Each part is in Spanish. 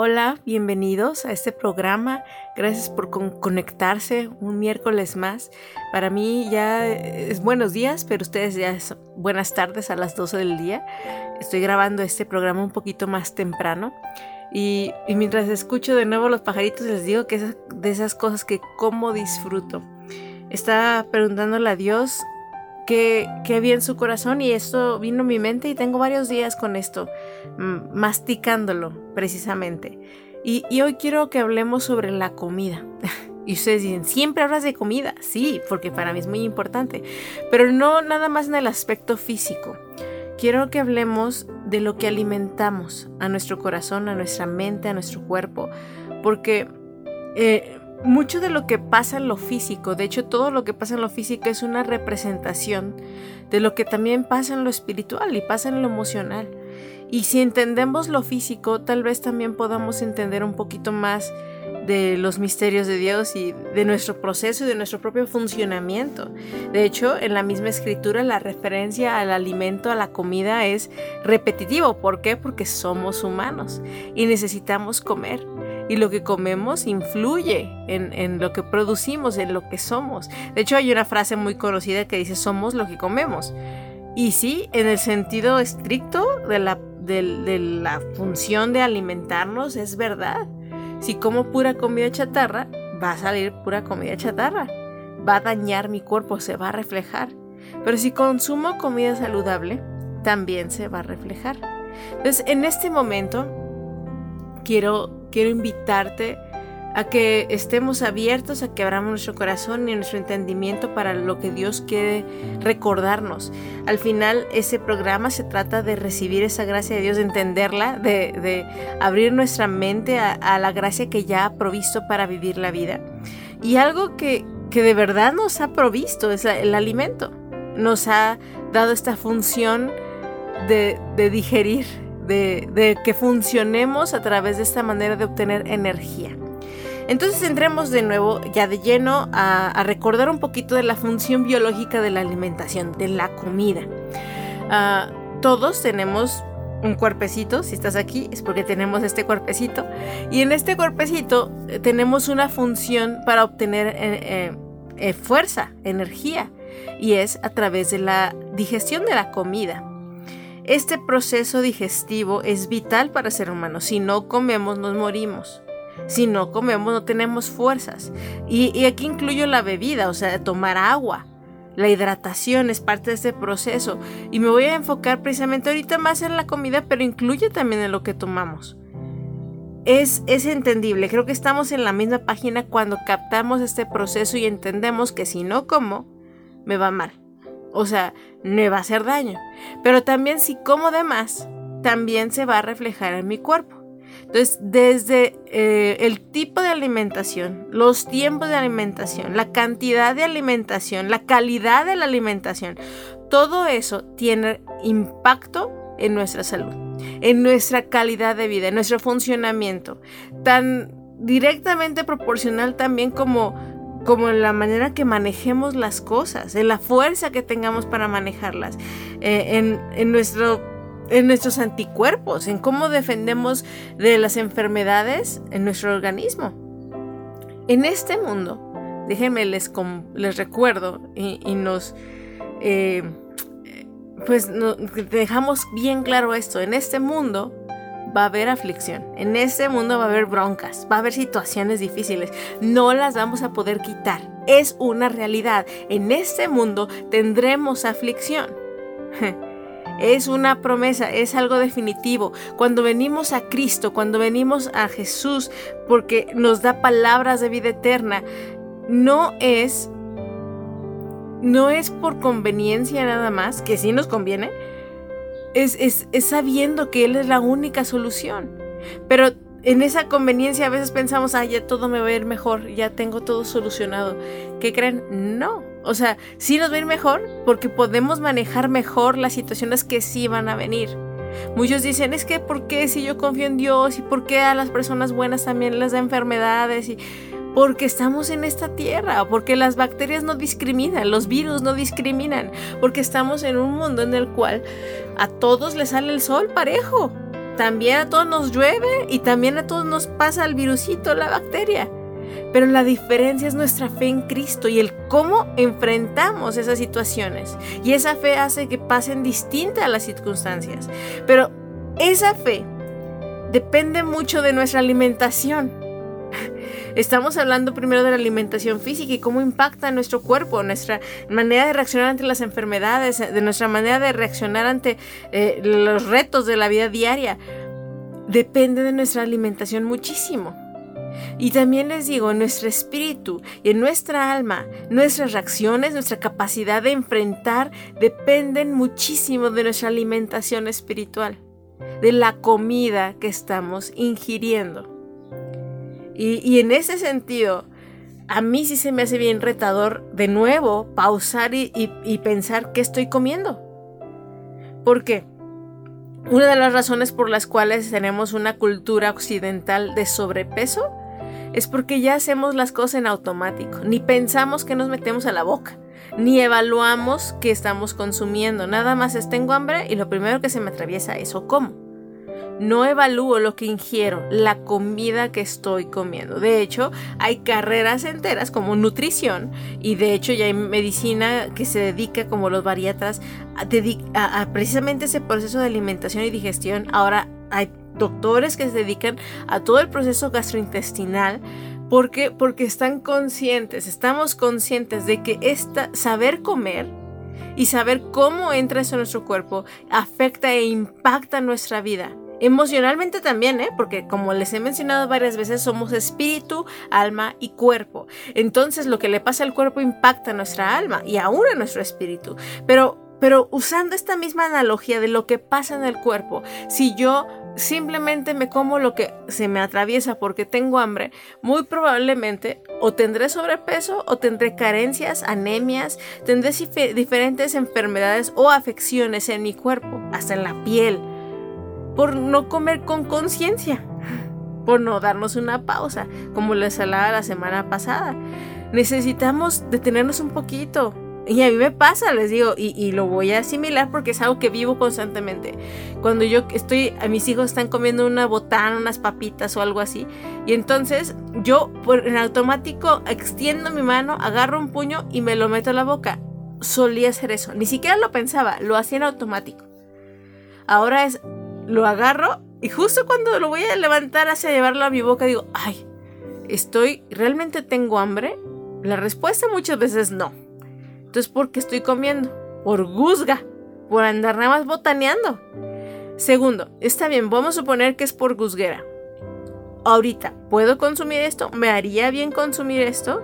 Hola, bienvenidos a este programa. Gracias por conectarse un miércoles más. Para mí ya es buenos días, pero ustedes ya es buenas tardes a las 12 del día. Estoy grabando este programa un poquito más temprano. Y, mientras escucho de nuevo los pajaritos, les digo que es de esas cosas que como disfruto. Estaba preguntándole a Dios qué, había en su corazón y esto vino a mi mente y tengo varios días con esto, masticándolo precisamente. Y, y hoy quiero que hablemos sobre la comida. Y ustedes dicen, ¿siempre hablas de comida? Sí, porque para mí es muy importante. Pero no nada más en el aspecto físico. Quiero que hablemos de lo que alimentamos a nuestro corazón, a nuestra mente, a nuestro cuerpo. Porque eh, mucho de lo que pasa en lo físico, de hecho todo lo que pasa en lo físico es una representación de lo que también pasa en lo espiritual y pasa en lo emocional. Y si entendemos lo físico, tal vez también podamos entender un poquito más de los misterios de Dios y de nuestro proceso y de nuestro propio funcionamiento. De hecho, en la misma escritura la referencia al alimento, a la comida es repetitivo. ¿Por qué? Porque somos humanos y necesitamos comer y lo que comemos influye en, lo que producimos, en lo que somos. De hecho, hay una frase muy conocida que dice somos lo que comemos. Y sí, en el sentido estricto de la, de, la función de alimentarnos, es verdad. Si como pura comida chatarra, va a salir pura comida chatarra. Va a dañar mi cuerpo, se va a reflejar. Pero si consumo comida saludable, también se va a reflejar. Entonces, en este momento, quiero quiero invitarte a que estemos abiertos, a que abramos nuestro corazón y nuestro entendimiento para lo que Dios quiere recordarnos. Al final, ese programa se trata de recibir esa gracia de Dios, de entenderla, de, abrir nuestra mente a, la gracia que ya ha provisto para vivir la vida. Y algo que, de verdad nos ha provisto es el alimento. Nos ha dado esta función de digerir de, que funcionemos a través de esta manera de obtener energía. Entonces entremos de nuevo ya de lleno a, recordar un poquito de la función biológica de la alimentación, de la comida. Ah, todos tenemos un cuerpecito, si estás aquí es porque tenemos este cuerpecito, y en este cuerpecito eh, tenemos una función para obtener eh, eh, fuerza, energía, y es a través de la digestión de la comida. Este proceso digestivo es vital para ser humano. Si no comemos, nos morimos. Si no comemos, no tenemos fuerzas. Y, aquí incluyo la bebida, o sea, tomar agua. La hidratación es parte de este proceso. Y me voy a enfocar precisamente ahorita más en la comida, pero incluye también en lo que tomamos. Es, es, entendible. Creo que estamos en la misma página cuando captamos este proceso y entendemos que si no como, me va mal. O sea, me va a hacer daño. Pero también si como de más, también se va a reflejar en mi cuerpo. Entonces, desde eh, el tipo de alimentación, los tiempos de alimentación, la cantidad de alimentación, la calidad de la alimentación, todo eso tiene impacto en nuestra salud, en nuestra calidad de vida, en nuestro funcionamiento, tan directamente proporcional también como como en la manera que manejemos las cosas, en la fuerza que tengamos para manejarlas, eh, en, nuestro, en nuestros anticuerpos, en cómo defendemos de las enfermedades en nuestro organismo. En este mundo, déjenme les, les recuerdo y, nos... Eh, pues dejamos bien claro esto, en este mundo va a haber aflicción. En este mundo va a haber broncas, va a haber situaciones difíciles. No las vamos a poder quitar. Es una realidad. En este mundo tendremos aflicción. Es una promesa, es algo definitivo. Cuando venimos a Cristo, cuando venimos a Jesús, porque nos da palabras de vida eterna, no es no es por conveniencia nada más, que sí nos conviene, es, sabiendo que Él es la única solución. Pero en esa conveniencia a veces pensamos, ah, ya todo me va a ir mejor, ya tengo todo solucionado. ¿Qué creen? No. O sea, sí nos va a ir mejor porque podemos manejar mejor las situaciones que sí van a venir. Muchos dicen, es que ¿por qué si yo confío en Dios y por qué a las personas buenas también les da enfermedades? Y porque estamos en esta tierra, porque las bacterias no discriminan, los virus no discriminan, porque estamos en un mundo en el cual a todos les sale el sol parejo. También a todos nos llueve y también a todos nos pasa el virusito, la bacteria. Pero la diferencia es nuestra fe en Cristo y el cómo enfrentamos esas situaciones. Y esa fe hace que pasen distintas las circunstancias. Pero esa fe depende mucho de nuestra alimentación. Estamos hablando primero de la alimentación física y cómo impacta nuestro cuerpo, nuestra manera de reaccionar ante las enfermedades, de nuestra manera de reaccionar ante eh, los retos de la vida diaria. Depende de nuestra alimentación muchísimo. Y también les digo, en nuestro espíritu y en nuestra alma, nuestras reacciones, nuestra capacidad de enfrentar dependen muchísimo de nuestra alimentación espiritual, de la comida que estamos ingiriendo. Y, en ese sentido, a mí sí se me hace bien retador de nuevo pausar y, pensar qué estoy comiendo. ¿Por qué? Una de las razones por las cuales tenemos una cultura occidental de sobrepeso es porque ya hacemos las cosas en automático, ni pensamos que nos metemos a la boca, ni evaluamos qué estamos consumiendo, nada más es tengo hambre y lo primero que se me atraviesa es o como no evalúo lo que ingiero, la comida que estoy comiendo. De hecho, hay carreras enteras como nutrición y de hecho ya hay medicina que se dedica como los bariatras a, precisamente ese proceso de alimentación y digestión. Ahora hay doctores que se dedican a todo el proceso gastrointestinal porque, porque están conscientes, estamos conscientes de que esta, saber comer y saber cómo entra eso en nuestro cuerpo afecta e impacta nuestra vida. Emocionalmente también, ¿eh? Porque como les he mencionado varias veces, somos espíritu, alma y cuerpo. Entonces lo que le pasa al cuerpo impacta a nuestra alma y aún a nuestro espíritu. Pero, pero usando esta misma analogía de lo que pasa en el cuerpo, si yo simplemente me como lo que se me atraviesa porque tengo hambre, muy probablemente o tendré sobrepeso o tendré carencias, anemias, tendré diferentes enfermedades o afecciones en mi cuerpo, hasta en la piel por no comer con conciencia, por no darnos una pausa, como les hablaba la semana pasada. Necesitamos detenernos un poquito. Y a mí me pasa, les digo, y, lo voy a asimilar porque es algo que vivo constantemente. Cuando yo estoy, a mis hijos están comiendo una botana, unas papitas o algo así, y entonces yo en automático extiendo mi mano, agarro un puño y me lo meto a la boca. Solía hacer eso, ni siquiera lo pensaba, lo hacía en automático. Ahora es lo agarro y justo cuando lo voy a levantar hacia llevarlo a mi boca digo, ay, ¿estoy, realmente tengo hambre? La respuesta muchas veces no. Entonces, ¿por qué estoy comiendo? Por guzga, por andar nada más botaneando. Segundo, está bien, vamos a suponer que es por guzguera. Ahorita, ¿puedo consumir esto? ¿Me haría bien consumir esto?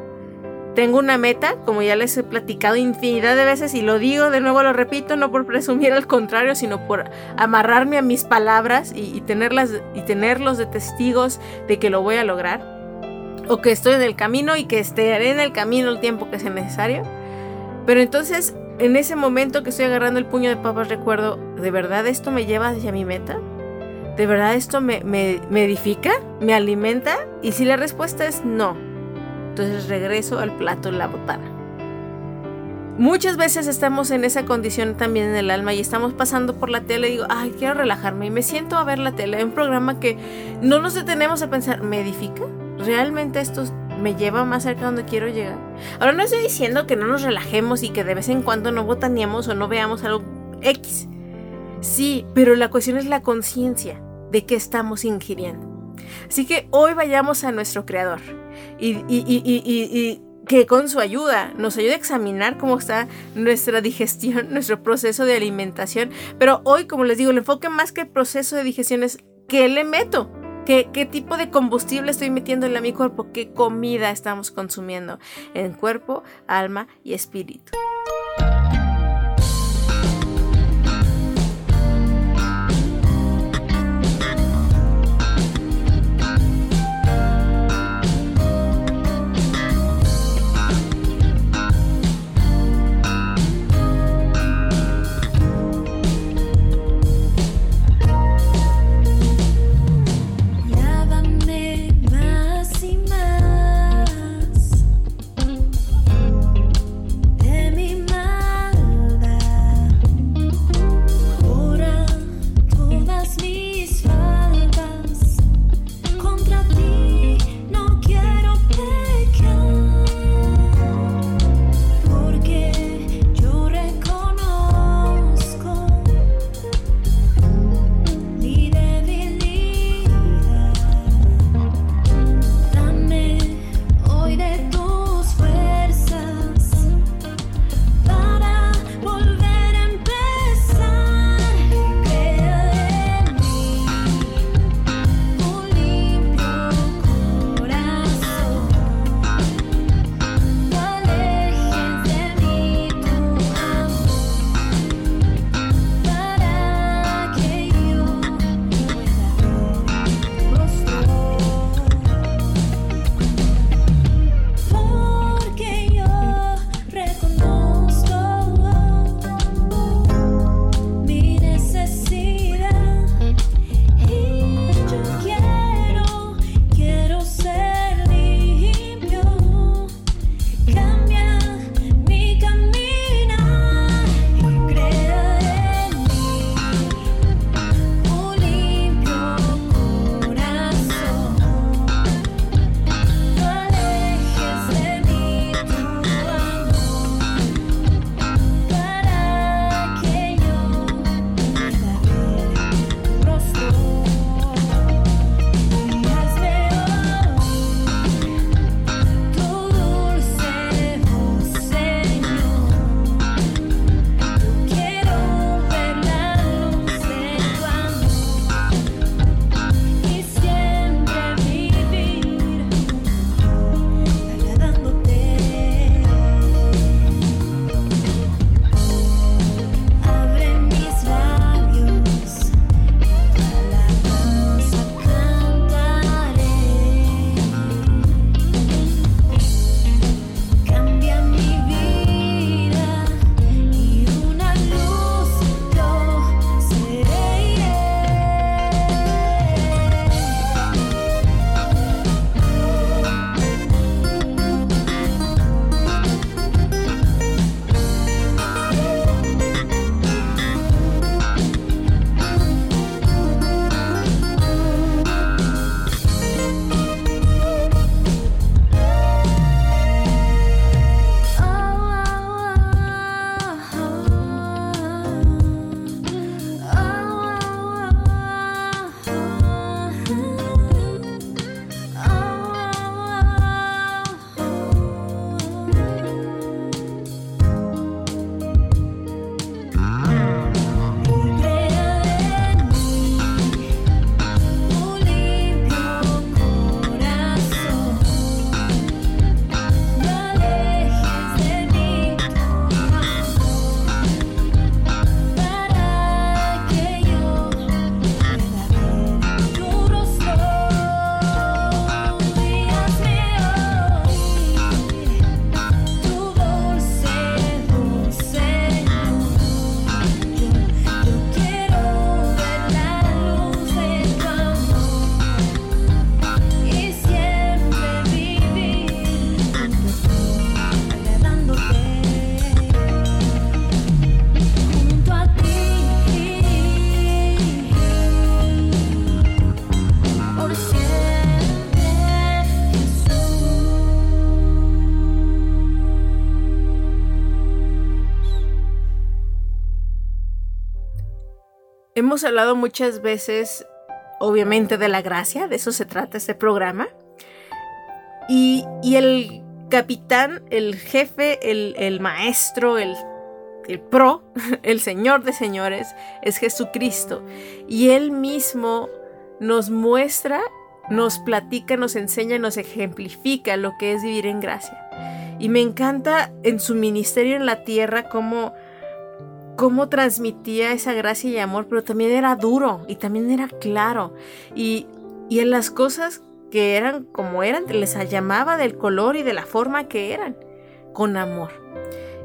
Tengo una meta, como ya les he platicado infinidad de veces y lo digo, de nuevo lo repito, no por presumir al contrario, sino por amarrarme a mis palabras y, tenerlas, y tenerlos de testigos de que lo voy a lograr. O que estoy en el camino y que estaré en el camino el tiempo que sea necesario. Pero entonces, en ese momento que estoy agarrando el puño de papas, recuerdo, ¿de verdad esto me lleva hacia mi meta? ¿De verdad esto me, me, me edifica? ¿Me alimenta? Y si la respuesta es no, entonces regreso al plato la botana. Muchas veces estamos en esa condición también en el alma y estamos pasando por la tele y digo, ay, quiero relajarme y me siento a ver la tele, un programa que no nos detenemos a pensar, ¿me edifica? ¿Realmente esto me lleva más cerca donde quiero llegar? Ahora no estoy diciendo que no nos relajemos y que de vez en cuando no botaneemos o no veamos algo X. Sí, pero la cuestión es la conciencia de qué estamos ingiriendo. Así que hoy vayamos a nuestro Creador y, que con su ayuda nos ayude a examinar cómo está nuestra digestión, nuestro proceso de alimentación. Pero hoy, como les digo, el enfoque más que el proceso de digestión es qué le meto. ¿Qué, ¿Qué, tipo de combustible estoy metiendo en mi cuerpo? ¿Qué comida estamos consumiendo en cuerpo, alma y espíritu? Hemos hablado muchas veces, obviamente, de la gracia, de eso se trata este programa. Y, el capitán, el jefe, el, maestro, el, el pro, el señor de señores, es Jesucristo. Y él mismo nos muestra, nos platica, nos enseña, nos ejemplifica lo que es vivir en gracia. Y me encanta en su ministerio en la tierra cómo, cómo transmitía esa gracia y amor, pero también era duro y también era claro. Y, y en las cosas que eran como eran, les llamaba del color y de la forma que eran, con amor.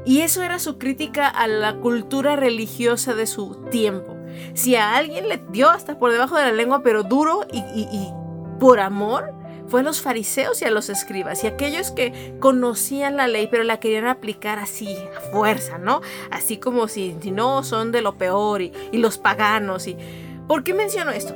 Y eso era su crítica a la cultura religiosa de su tiempo. Si a alguien le dio hasta por debajo de la lengua, pero duro y, y por amor, fue a los fariseos y a los escribas y aquellos que conocían la ley pero la querían aplicar así, a fuerza, ¿no? Así como si, no son de lo peor y, los paganos. Y... ¿Por qué menciono esto?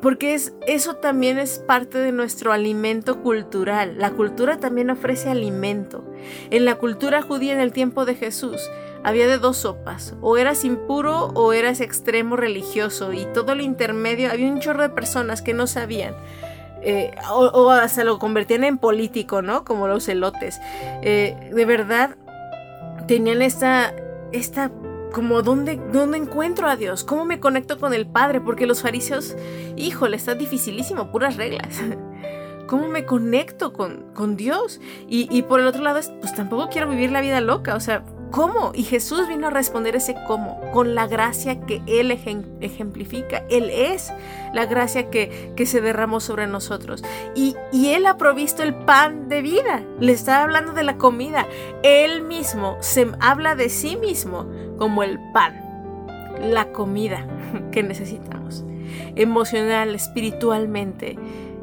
Porque es, eso también es parte de nuestro alimento cultural. La cultura también ofrece alimento. En la cultura judía en el tiempo de Jesús había de dos sopas. O eras impuro o eras extremo religioso. Y todo lo intermedio había un chorro de personas que no sabían. Eh, o, hasta lo convertían en político, ¿no? Como los elotes. Eh, de verdad, tenían esta, esta, como, ¿dónde, ¿dónde encuentro a Dios? ¿Cómo me conecto con el Padre? Porque los fariseos, híjole, está dificilísimo, puras reglas. ¿Cómo me conecto con, con Dios? Y, y, por el otro lado, pues tampoco quiero vivir la vida loca, o sea, ¿Cómo? Y Jesús vino a responder ese cómo, con la gracia que Él ejemplifica. Él es la gracia que, que se derramó sobre nosotros. Y, y, Él ha provisto el pan de vida. Le está hablando de la comida. Él mismo se habla de sí mismo como el pan, la comida que necesitamos. Emocional, espiritualmente.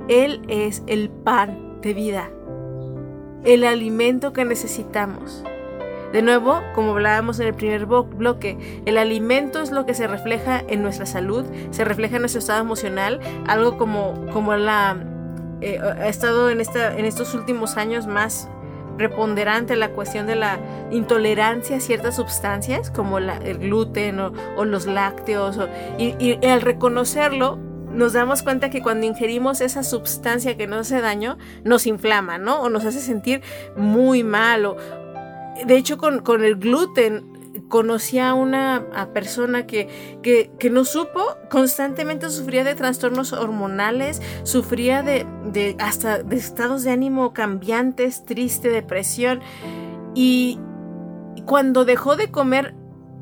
Él es el pan de vida. El alimento que necesitamos. De nuevo, como hablábamos en el primer bloque, el alimento es lo que se refleja en nuestra salud, se refleja en nuestro estado emocional, algo como, como la, eh, ha estado en, esta, en estos últimos años más preponderante la cuestión de la intolerancia a ciertas sustancias como el gluten o, los lácteos y, y, al reconocerlo nos damos cuenta que cuando ingerimos esa sustancia que nos hace daño nos inflama, ¿no? O nos hace sentir muy mal o, de hecho, con, el gluten conocí a una persona que, que, no supo, constantemente sufría de trastornos hormonales, sufría de, de, hasta de estados de ánimo cambiantes, triste, depresión. Y cuando dejó de comer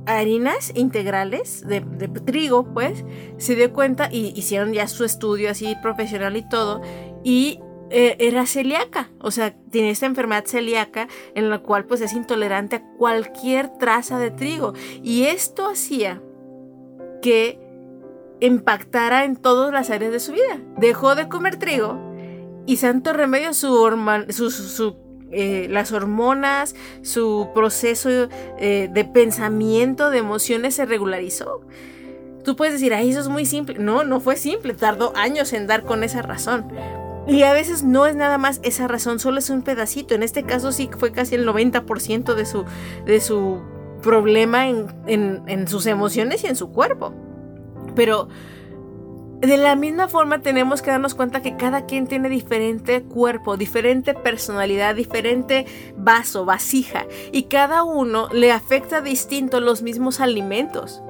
harinas integrales de, de, trigo, pues, se dio cuenta y hicieron ya su estudio así profesional y todo, y eh, era celíaca, o sea, tiene esta enfermedad celíaca en la cual pues es intolerante a cualquier traza de trigo. Y esto hacía que impactara en todas las áreas de su vida. Dejó de comer trigo y santo remedio su, eh, las hormonas, su proceso eh, de pensamiento, de emociones se regularizó. Tú puedes decir, ay, eso es muy simple. No, no fue simple, tardó años en dar con esa razón. Y a veces no es nada más esa razón, solo es un pedacito. En este caso sí fue casi el 90% de su, de su problema en, en sus emociones y en su cuerpo. Pero de la misma forma tenemos que darnos cuenta que cada quien tiene diferente cuerpo, diferente personalidad, diferente vaso, vasija, y cada uno le afecta distinto los mismos alimentos.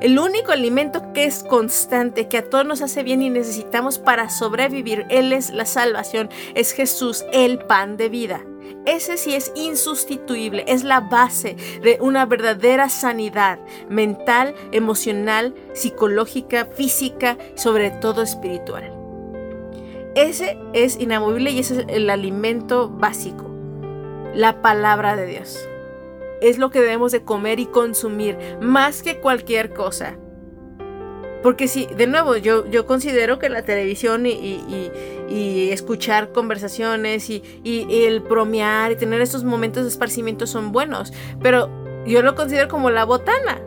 El único alimento que es constante, que a todos nos hace bien y necesitamos para sobrevivir, Él es la salvación, es Jesús, el pan de vida. Ese sí es insustituible, es la base de una verdadera sanidad mental, emocional, psicológica, física, sobre todo espiritual. Ese es inamovible y ese es el alimento básico, la palabra de Dios es lo que debemos de comer y consumir más que cualquier cosa. Porque si, de nuevo, yo, yo considero que la televisión y, escuchar conversaciones y, el bromear y tener estos momentos de esparcimiento son buenos, pero yo lo considero como la botana.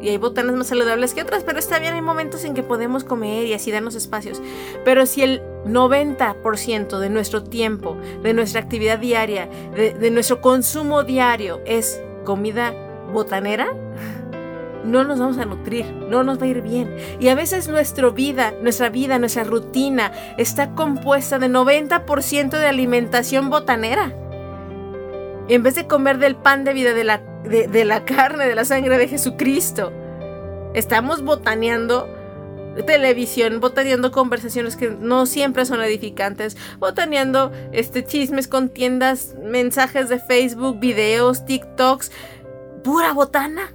Y hay botanas más saludables que otras, pero está bien, hay momentos en que podemos comer y así darnos espacios. Pero si el 90% de nuestro tiempo, de nuestra actividad diaria, de nuestro consumo diario es comida botanera, no nos vamos a nutrir, no nos va a ir bien. Y a veces nuestra vida, nuestra vida, nuestra rutina está compuesta de 90% de alimentación botanera. En vez de comer del pan de vida, de la, de, la carne, de la sangre de Jesucristo, estamos botaneando televisión, botaneando conversaciones que no siempre son edificantes, botaneando este, chismes con tiendas, mensajes de Facebook, videos, TikToks, pura botana.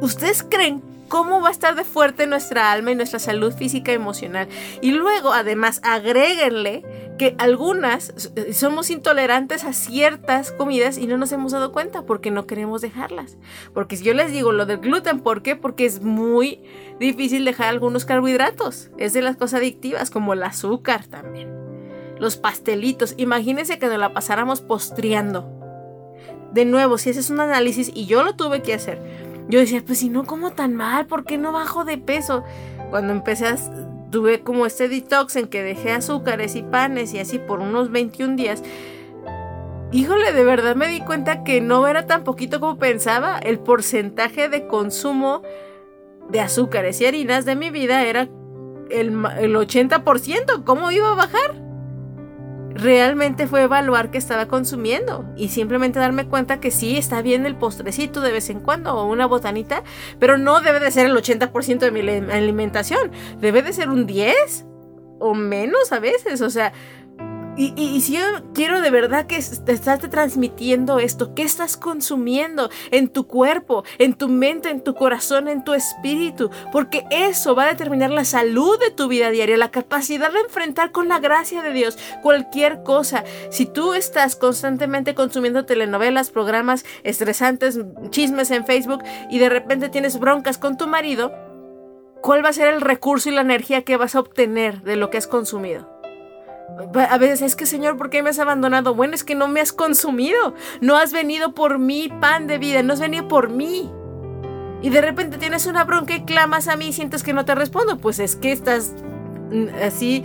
¿Ustedes creen cómo va a estar de fuerte nuestra alma y nuestra salud física y emocional? Y luego, además, agréguenle que algunas somos intolerantes a ciertas comidas y no nos hemos dado cuenta porque no queremos dejarlas. Porque si yo les digo lo del gluten, ¿por qué? Porque es muy difícil dejar algunos carbohidratos. Es de las cosas adictivas, como el azúcar también. Los pastelitos. Imagínense que nos la pasáramos postreando. De nuevo, si ese es un análisis y yo lo tuve que hacer yo decía, pues si no como tan mal, ¿por qué no bajo de peso? Cuando empecé a, tuve como este detox en que dejé azúcares y panes y así por unos 21 días. Híjole, de verdad me di cuenta que no era tan poquito como pensaba. El porcentaje de consumo de azúcares y harinas de mi vida era el, el 80%. ¿Cómo iba a bajar? Realmente fue evaluar qué estaba consumiendo y simplemente darme cuenta que sí está bien el postrecito de vez en cuando o una botanita, pero no debe de ser el 80% de mi alimentación, debe de ser un 10 o menos a veces, o sea, y, si yo quiero de verdad que te estás transmitiendo esto, ¿qué estás consumiendo en tu cuerpo, en tu mente, en tu corazón, en tu espíritu? Porque eso va a determinar la salud de tu vida diaria, la capacidad de enfrentar con la gracia de Dios cualquier cosa. Si tú estás constantemente consumiendo telenovelas, programas estresantes, chismes en Facebook y de repente tienes broncas con tu marido, ¿cuál va a ser el recurso y la energía que vas a obtener de lo que has consumido? A veces es que Señor, ¿por qué me has abandonado? Bueno, es que no me has consumido. No has venido por mi pan de vida, no has venido por mí. Y de repente tienes una bronca y clamas a mí y sientes que no te respondo. Pues es que estás mm, así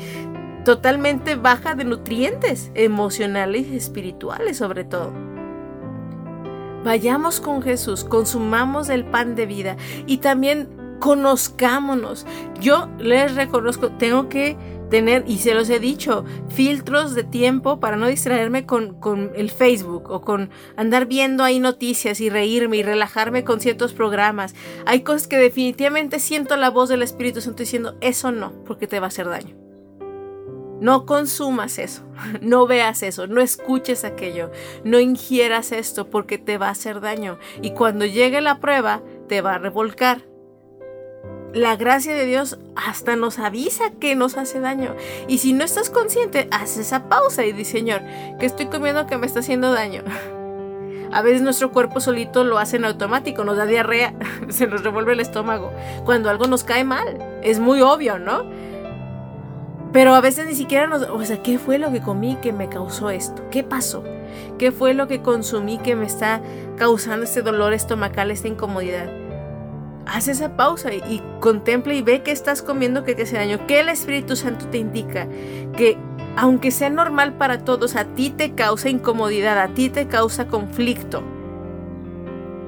totalmente baja de nutrientes emocionales y espirituales sobre todo. Vayamos con Jesús, consumamos el pan de vida y también conozcámonos. Yo les reconozco, tengo que tener, y se los he dicho, filtros de tiempo para no distraerme con, con, el Facebook o con andar viendo ahí noticias y reírme y relajarme con ciertos programas. Hay cosas que definitivamente siento la voz del Espíritu Santo diciendo, eso no, porque te va a hacer daño. No consumas eso, no veas eso, no escuches aquello, no ingieras esto porque te va a hacer daño. Y cuando llegue la prueba, te va a revolcar la gracia de Dios hasta nos avisa que nos hace daño. Y si no estás consciente, haz esa pausa y di, Señor, que estoy comiendo que me está haciendo daño. A veces nuestro cuerpo solito lo hace en automático, nos da diarrea, se nos revuelve el estómago. Cuando algo nos cae mal, es muy obvio, ¿no? Pero a veces ni siquiera nos... O sea, ¿qué fue lo que comí que me causó esto? ¿Qué pasó? ¿Qué fue lo que consumí que me está causando este dolor estomacal, esta incomodidad? Haz esa pausa y, contempla y ve qué estás comiendo que te hace daño, que el Espíritu Santo te indica que aunque sea normal para todos, a ti te causa incomodidad, a ti te causa conflicto.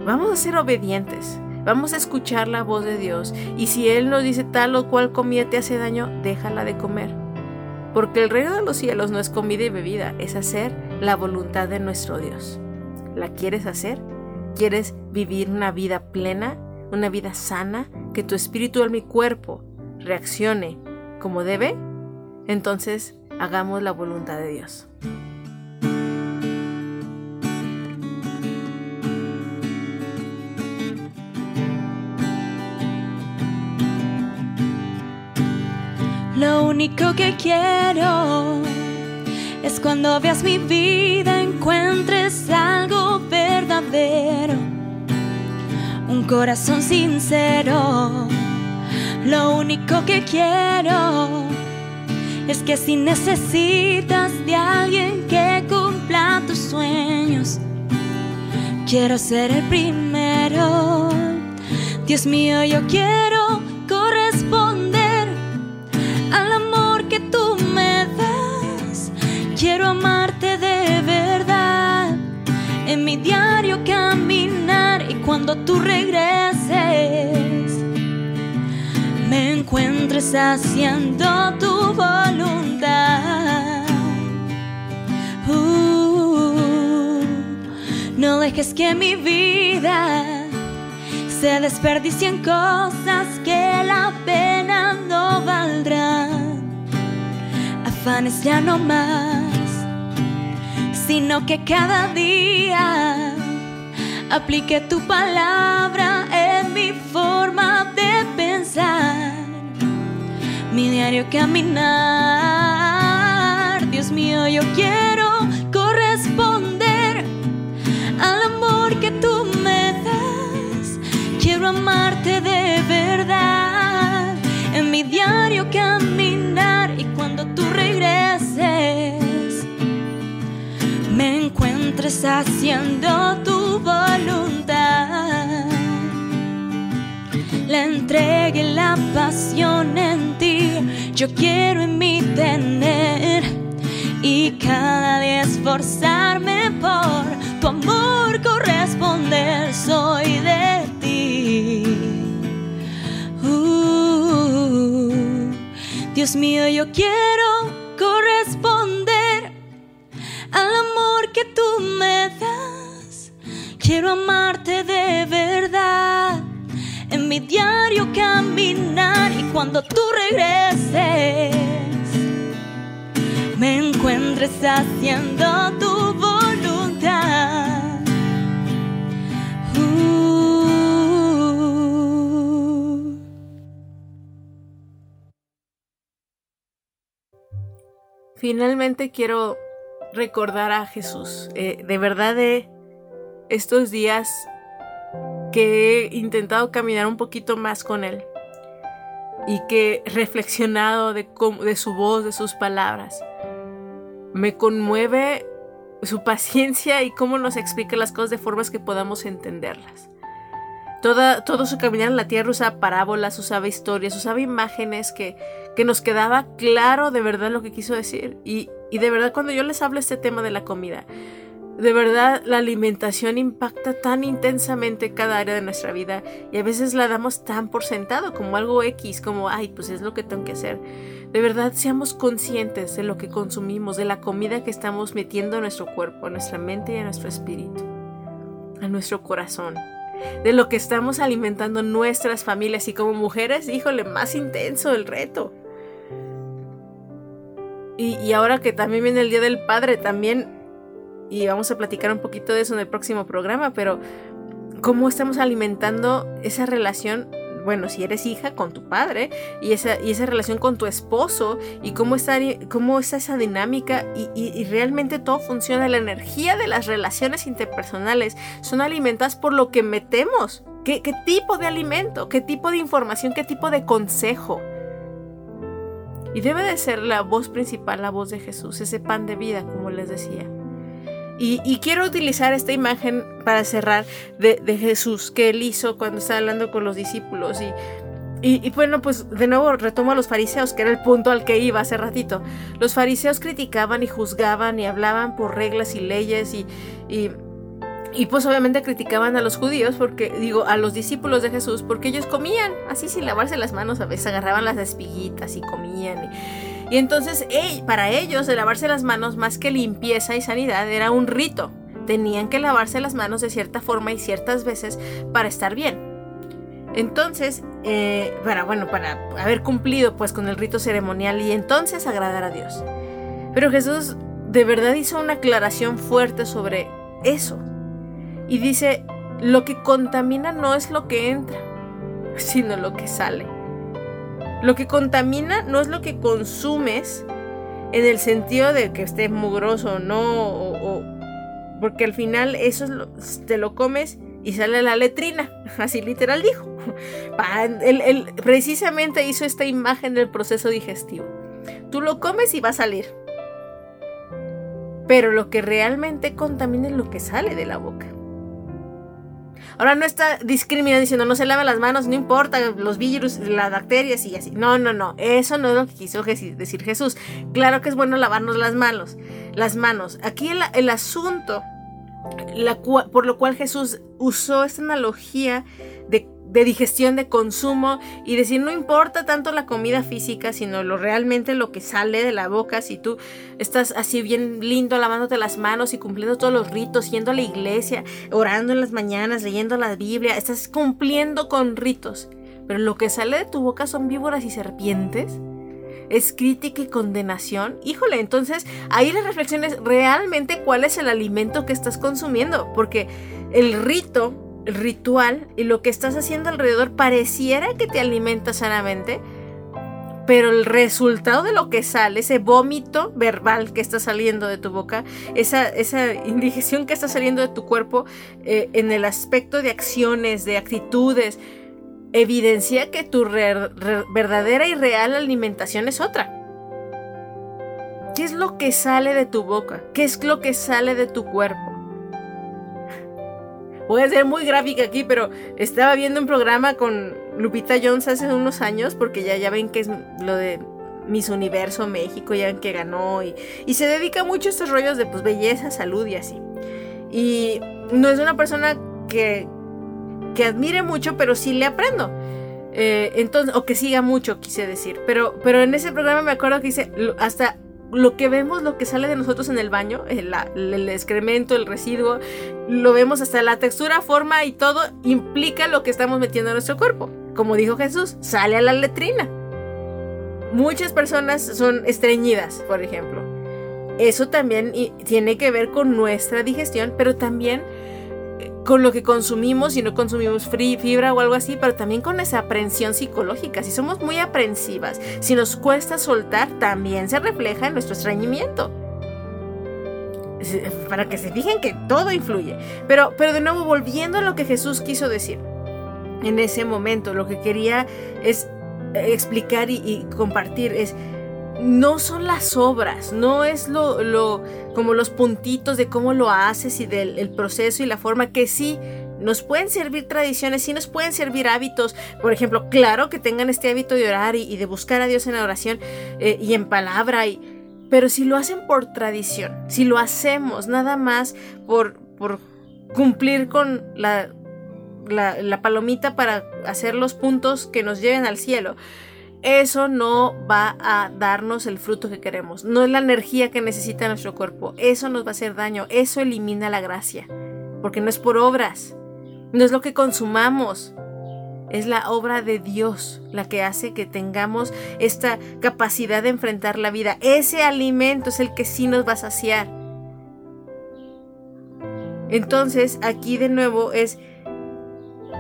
Vamos a ser obedientes, vamos a escuchar la voz de Dios y si Él nos dice tal o cual comida te hace daño, déjala de comer. Porque el reino de los cielos no es comida y bebida, es hacer la voluntad de nuestro Dios. ¿La quieres hacer? ¿Quieres vivir una vida plena? Una vida sana, que tu espíritu, alma y cuerpo reaccione como debe, entonces hagamos la voluntad de Dios. Lo único que quiero es cuando veas mi vida encuentres algo verdadero un corazón sincero. Lo único que quiero es que si necesitas de alguien que cumpla tus sueños, quiero ser el primero. Dios mío, yo quiero corresponder al amor que tú me das. Quiero amarte de verdad en mi y cuando tú regreses me encuentres haciendo tu voluntad. Uh, no dejes que mi vida se desperdicie en cosas que la pena no valdrán. Afanes ya no más, sino que cada día aplique tu palabra en mi forma de pensar, mi diario caminar. Dios mío, yo quiero corresponder al amor que tú me das. Quiero amarte de verdad en mi diario caminar y cuando tú regreses me encuentres haciendo tu voluntad. La entrega la pasión en ti, yo quiero en mí tener y cada día esforzarme por tu amor corresponder. Soy de ti. Uh, Dios mío, yo quiero Quiero amarte de verdad en mi diario caminar y cuando tú regreses me encuentres haciendo tu voluntad. Finalmente quiero recordar a Jesús. Eh, de verdad, de estos días que he intentado caminar un poquito más con Él y que he reflexionado de, su voz, de sus palabras. Me conmueve su paciencia y cómo nos explica las cosas de formas que podamos entenderlas. Toda, todo su caminar en la tierra usaba parábolas, usaba historias, usaba imágenes que, que nos quedaba claro de verdad lo que quiso decir. Y, y de verdad cuando yo les hablo este tema de la comida, de verdad la alimentación impacta tan intensamente cada área de nuestra vida y a veces la damos tan por sentado como algo X, como, ay, pues es lo que tengo que hacer. De verdad seamos conscientes de lo que consumimos, de la comida que estamos metiendo a nuestro cuerpo, a nuestra mente y a nuestro espíritu, a nuestro corazón de lo que estamos alimentando nuestras familias y como mujeres, híjole, más intenso el reto. Y, y ahora que también viene el Día del Padre, también, y vamos a platicar un poquito de eso en el próximo programa, pero cómo estamos alimentando esa relación, bueno, si eres hija con tu padre, y esa, y esa relación con tu esposo, y cómo está, cómo está esa dinámica, y, y- realmente todo funciona, la energía de las relaciones interpersonales son alimentadas por lo que metemos. ¿Qué, qué tipo de alimento? ¿Qué tipo de información? ¿Qué tipo de consejo? Y debe de ser la voz principal, la voz de Jesús, ese pan de vida, como les decía. Y, quiero utilizar esta imagen para cerrar de, Jesús que él hizo cuando estaba hablando con los discípulos. Y, y, y bueno, pues de nuevo retomo a los fariseos, que era el punto al que iba hace ratito. Los fariseos criticaban y juzgaban y hablaban por reglas y leyes y, y, y pues obviamente criticaban a los judíos, porque digo, a los discípulos de Jesús, porque ellos comían así sin lavarse las manos, a veces agarraban las espiguitas y comían. Y, entonces para ellos el lavarse las manos más que limpieza y sanidad era un rito. Tenían que lavarse las manos de cierta forma y ciertas veces para estar bien. Entonces, eh, para, bueno, para haber cumplido pues con el rito ceremonial y entonces agradar a Dios. Pero Jesús de verdad hizo una aclaración fuerte sobre eso. Y dice, lo que contamina no es lo que entra, sino lo que sale. Lo que contamina no es lo que consumes en el sentido de que esté mugroso no, o, o- porque al final eso es lo- te lo comes y sale la letrina, así literal dijo. Él precisamente hizo esta imagen del proceso digestivo. Tú lo comes y va a salir. Pero lo que realmente contamina es lo que sale de la boca. Ahora no está discriminando diciendo no se laven las manos, no importa los virus, las bacterias y así. No, no, no. Eso no es lo que quiso decir Jesús. Claro que es bueno lavarnos las manos. Las manos. Aquí el, asunto la por lo cual Jesús usó esta analogía de, de digestión, de consumo y decir no importa tanto la comida física, sino lo realmente lo que sale de la boca. Si tú estás así bien lindo lavándote las manos y cumpliendo todos los ritos, yendo a la iglesia, orando en las mañanas, leyendo la Biblia, estás cumpliendo con ritos. Pero lo que sale de tu boca son víboras y serpientes. Es crítica y condenación. Híjole, entonces ahí la reflexión es realmente cuál es el alimento que estás consumiendo. Porque el rito ritual y lo que estás haciendo alrededor pareciera que te alimenta sanamente, pero el resultado de lo que sale, ese vómito verbal que está saliendo de tu boca, esa, esa indigestión que está saliendo de tu cuerpo eh, en el aspecto de acciones, de actitudes, evidencia que tu verdadera y real alimentación es otra. ¿Qué es lo que sale de tu boca? ¿Qué es lo que sale de tu cuerpo? Voy a ser muy gráfica aquí, pero estaba viendo un programa con Lupita Jones hace unos años, porque ya, ya ven que es lo de Miss Universo México, ya ven que ganó, y, se dedica mucho a estos rollos de pues belleza, salud y así. Y no es una persona que, que admire mucho, pero sí le aprendo. Eh, entonces, o que siga mucho, quise decir. Pero, pero en ese programa me acuerdo que dice, hasta lo que vemos, lo que sale de nosotros en el baño, el, el, excremento, el residuo, lo vemos hasta la textura, forma y todo implica lo que estamos metiendo en nuestro cuerpo. Como dijo Jesús, sale a la letrina. Muchas personas son estreñidas, por ejemplo. Eso también tiene que ver con nuestra digestión, pero también con lo que consumimos, si no consumimos fibra o algo así, pero también con esa aprensión psicológica. Si somos muy aprensivas, si nos cuesta soltar, también se refleja en nuestro estreñimiento. Para que se fijen que todo influye. Pero, pero de nuevo, volviendo a lo que Jesús quiso decir. En ese momento, lo que quería es explicar y, y compartir es no son las obras, no es lo, lo, como los puntitos de cómo lo haces y del proceso y la forma que sí nos pueden servir tradiciones, sí nos pueden servir hábitos. Por ejemplo, claro que tengan este hábito de orar y, de buscar a Dios en la oración eh, y en palabra, y, pero si lo hacen por tradición, si lo hacemos nada más por, por cumplir con la, la palomita para hacer los puntos que nos lleven al cielo, eso no va a darnos el fruto que queremos. No es la energía que necesita nuestro cuerpo. Eso nos va a hacer daño. Eso elimina la gracia. Porque no es por obras. No es lo que consumamos. Es la obra de Dios la que hace que tengamos esta capacidad de enfrentar la vida. Ese alimento es el que sí nos va a saciar. Entonces, aquí de nuevo es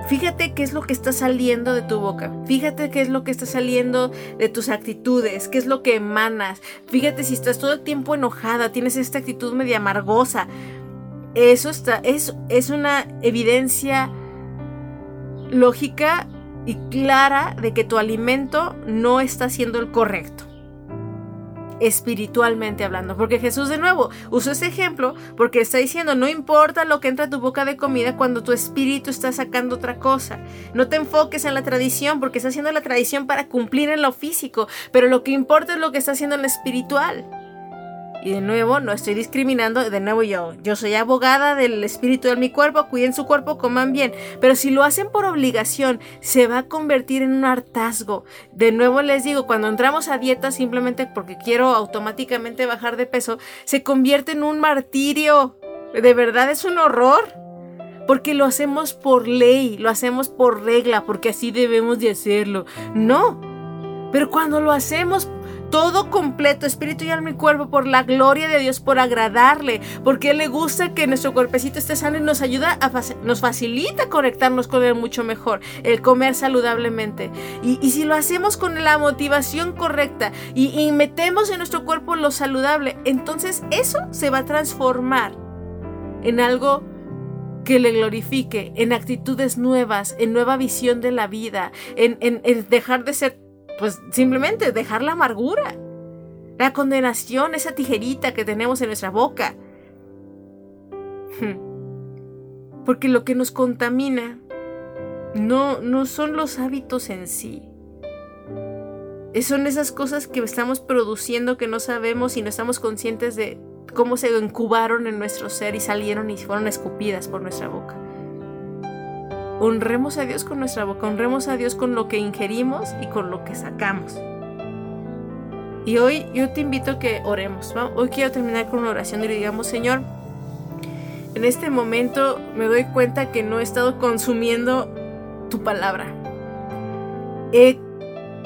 Fíjate qué es lo que está saliendo de tu boca. Fíjate qué es lo que está saliendo de tus actitudes, qué es lo que emanas. Fíjate si estás todo el tiempo enojada, tienes esta actitud media amargosa. Eso está, es, es una evidencia lógica y clara de que tu alimento no está siendo el correcto espiritualmente hablando. Porque Jesús de nuevo usó ese ejemplo porque está diciendo, no importa lo que entra a tu boca de comida cuando tu espíritu está sacando otra cosa. No te enfoques en la tradición porque está haciendo la tradición para cumplir en lo físico, pero lo que importa es lo que está haciendo en lo espiritual. Y de nuevo, no estoy discriminando, de nuevo yo, yo soy abogada del espíritu de mi cuerpo, cuiden su cuerpo, coman bien, pero si lo hacen por obligación, se va a convertir en un hartazgo. De nuevo les digo, cuando entramos a dieta simplemente porque quiero automáticamente bajar de peso, se convierte en un martirio. De verdad es un horror. Porque lo hacemos por ley, lo hacemos por regla, porque así debemos de hacerlo. No. Pero cuando lo hacemos todo completo, espíritu y alma y cuerpo, por la gloria de Dios, por agradarle, porque Él le gusta que nuestro cuerpecito esté sano y nos ayuda, a, nos facilita conectarnos con Él mucho mejor, el comer saludablemente. Y, si lo hacemos con la motivación correcta y, metemos en nuestro cuerpo lo saludable, entonces eso se va a transformar en algo que le glorifique, en actitudes nuevas, en nueva visión de la vida, en dejar de ser pues simplemente dejar la amargura, la condenación, esa tijerita que tenemos en nuestra boca. Porque lo que nos contamina no, no son los hábitos en sí. Son esas cosas que estamos produciendo que no sabemos y no estamos conscientes de cómo se incubaron en nuestro ser y salieron y fueron escupidas por nuestra boca. Honremos a Dios con nuestra boca, honremos a Dios con lo que ingerimos y con lo que sacamos. Y hoy yo te invito a que oremos. Hoy quiero terminar con una oración y le digamos, Señor, en este momento me doy cuenta que no he estado consumiendo tu palabra. He,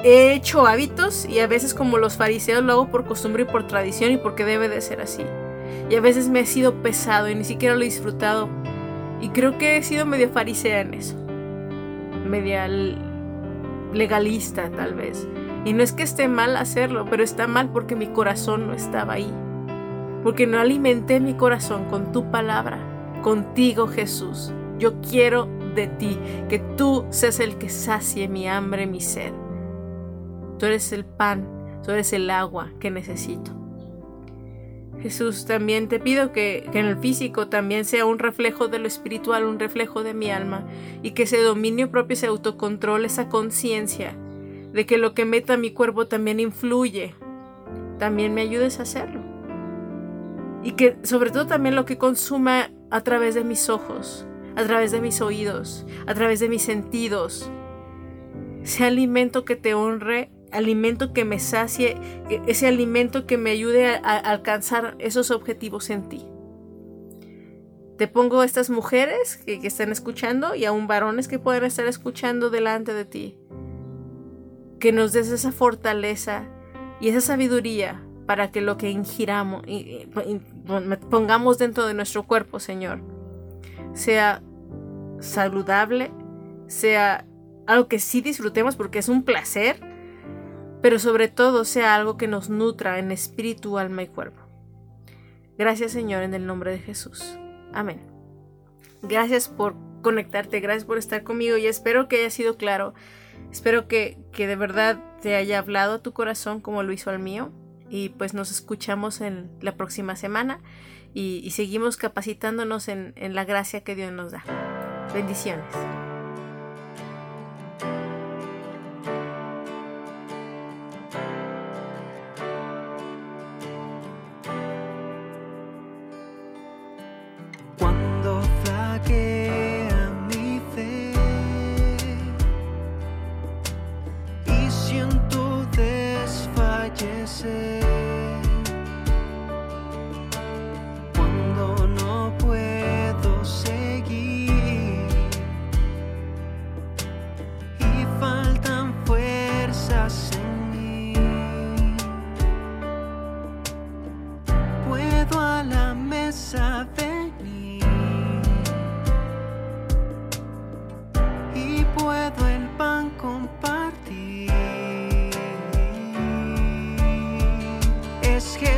he, hecho hábitos y a veces como los fariseos lo hago por costumbre y por tradición y porque debe de ser así. Y a veces me he sido pesado y ni siquiera lo he disfrutado. Y creo que he sido medio farisea en eso. Media legalista tal vez. Y no es que esté mal hacerlo, pero está mal porque mi corazón no estaba ahí. Porque no alimenté mi corazón con tu palabra, contigo Jesús. Yo quiero de ti, que tú seas el que sacie mi hambre, mi sed. Tú eres el pan, tú eres el agua que necesito. Jesús, también te pido que, en el físico también sea un reflejo de lo espiritual, un reflejo de mi alma, y que ese dominio propio, ese autocontrol, esa conciencia de que lo que meta mi cuerpo también influye, también me ayudes a hacerlo. Y que sobre todo también lo que consuma a través de mis ojos, a través de mis oídos, a través de mis sentidos, sea alimento que te honre, alimento que me sacie, ese alimento que me ayude a, alcanzar esos objetivos en ti. Te pongo a estas mujeres que, que están escuchando y aún varones que pueden estar escuchando delante de ti que nos des esa fortaleza y esa sabiduría para que lo que ingiramos y, pongamos dentro de nuestro cuerpo, Señor, sea saludable, sea algo que sí disfrutemos porque es un placer, pero sobre todo sea algo que nos nutra en espíritu, alma y cuerpo. Gracias, Señor, en el nombre de Jesús. Amén. Gracias por conectarte, gracias por estar conmigo y espero que haya sido claro Espero que, de verdad te haya hablado a tu corazón como lo hizo al mío. Y pues nos escuchamos en la próxima semana y, seguimos capacitándonos en la gracia que Dios nos da. Bendiciones. Jesús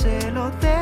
se lo debo